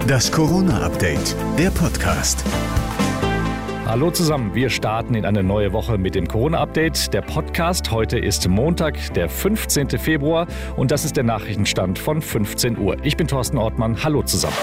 Das Corona-Update, der Podcast. Hallo zusammen, wir starten in eine neue Woche mit dem Corona-Update. Der Podcast heute ist Montag, der 15. Februar und das ist der Nachrichtenstand von 15 Uhr. Ich bin Thorsten Ortmann, hallo zusammen.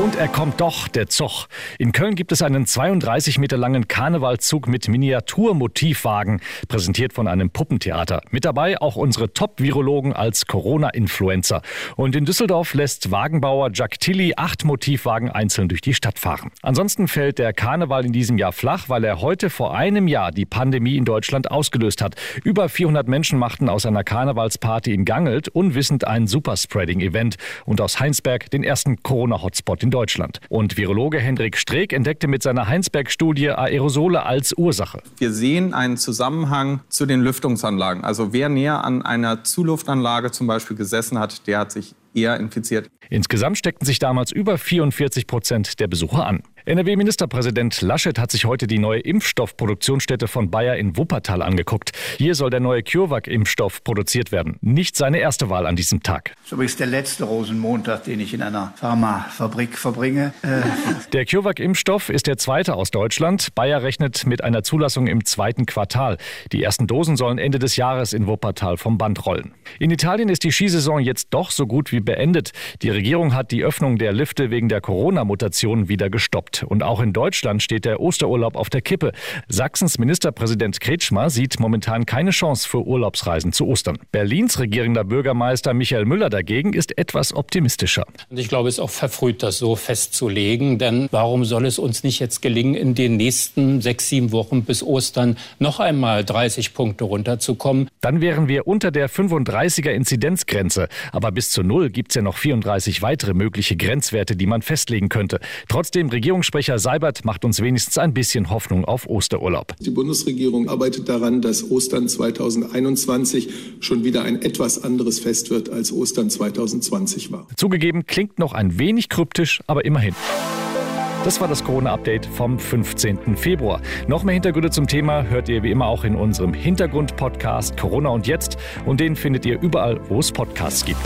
Und er kommt doch, der Zug. In Köln gibt es einen 32 Meter langen Karnevalzug mit Miniaturmotivwagen, präsentiert von einem Puppentheater. Mit dabei auch unsere Top-Virologen als Corona-Influencer. Und in Düsseldorf lässt Wagenbauer Jack Tilly acht Motivwagen einzeln durch die Stadt fahren. Ansonsten fällt der Karneval in diesem Jahr flach, weil er heute vor einem Jahr die Pandemie in Deutschland ausgelöst hat. Über 400 Menschen machten aus einer Karnevalsparty in Gangelt unwissend ein Superspreading-Event und aus Heinsberg den ersten Corona-Hotspot in Deutschland. Und Virologe Hendrik Streeck entdeckte mit seiner Heinsberg-Studie Aerosole als Ursache. Wir sehen einen Zusammenhang zu den Lüftungsanlagen. Also wer näher an einer Zuluftanlage zum Beispiel gesessen hat, der hat sich eher infiziert. Insgesamt steckten sich damals über 44 Prozent der Besucher an. NRW-Ministerpräsident Laschet hat sich heute die neue Impfstoffproduktionsstätte von Bayer in Wuppertal angeguckt. Hier soll der neue CureVac-Impfstoff produziert werden. Nicht seine erste Wahl an diesem Tag. Das ist übrigens der letzte Rosenmontag, den ich in einer Pharmafabrik verbringe. Äh. Der CureVac-Impfstoff ist der zweite aus Deutschland. Bayer rechnet mit einer Zulassung im zweiten Quartal. Die ersten Dosen sollen Ende des Jahres in Wuppertal vom Band rollen. In Italien ist die Skisaison jetzt doch so gut wie beendet. Die Regierung hat die Öffnung der Lifte wegen der Corona-Mutation wieder gestoppt. Und auch in Deutschland steht der Osterurlaub auf der Kippe. Sachsens Ministerpräsident Kretschmer sieht momentan keine Chance für Urlaubsreisen zu Ostern. Berlins regierender Bürgermeister Michael Müller dagegen ist etwas optimistischer. Und ich glaube, es ist auch verfrüht, das so festzulegen. Denn warum soll es uns nicht jetzt gelingen, in den nächsten sechs, sieben Wochen bis Ostern noch einmal 30 Punkte runterzukommen? Dann wären wir unter der 35er Inzidenzgrenze. Aber bis zu Null gibt es ja noch 34 weitere mögliche Grenzwerte, die man festlegen könnte. Trotzdem, Regierung Regierungssprecher Seibert macht uns wenigstens ein bisschen Hoffnung auf Osterurlaub. Die Bundesregierung arbeitet daran, dass Ostern 2021 schon wieder ein etwas anderes Fest wird, als Ostern 2020 war. Zugegeben, klingt noch ein wenig kryptisch, aber immerhin. Das war das Corona-Update vom 15. Februar. Noch mehr Hintergründe zum Thema hört ihr wie immer auch in unserem Hintergrund-Podcast Corona und Jetzt. Und den findet ihr überall, wo es Podcasts gibt.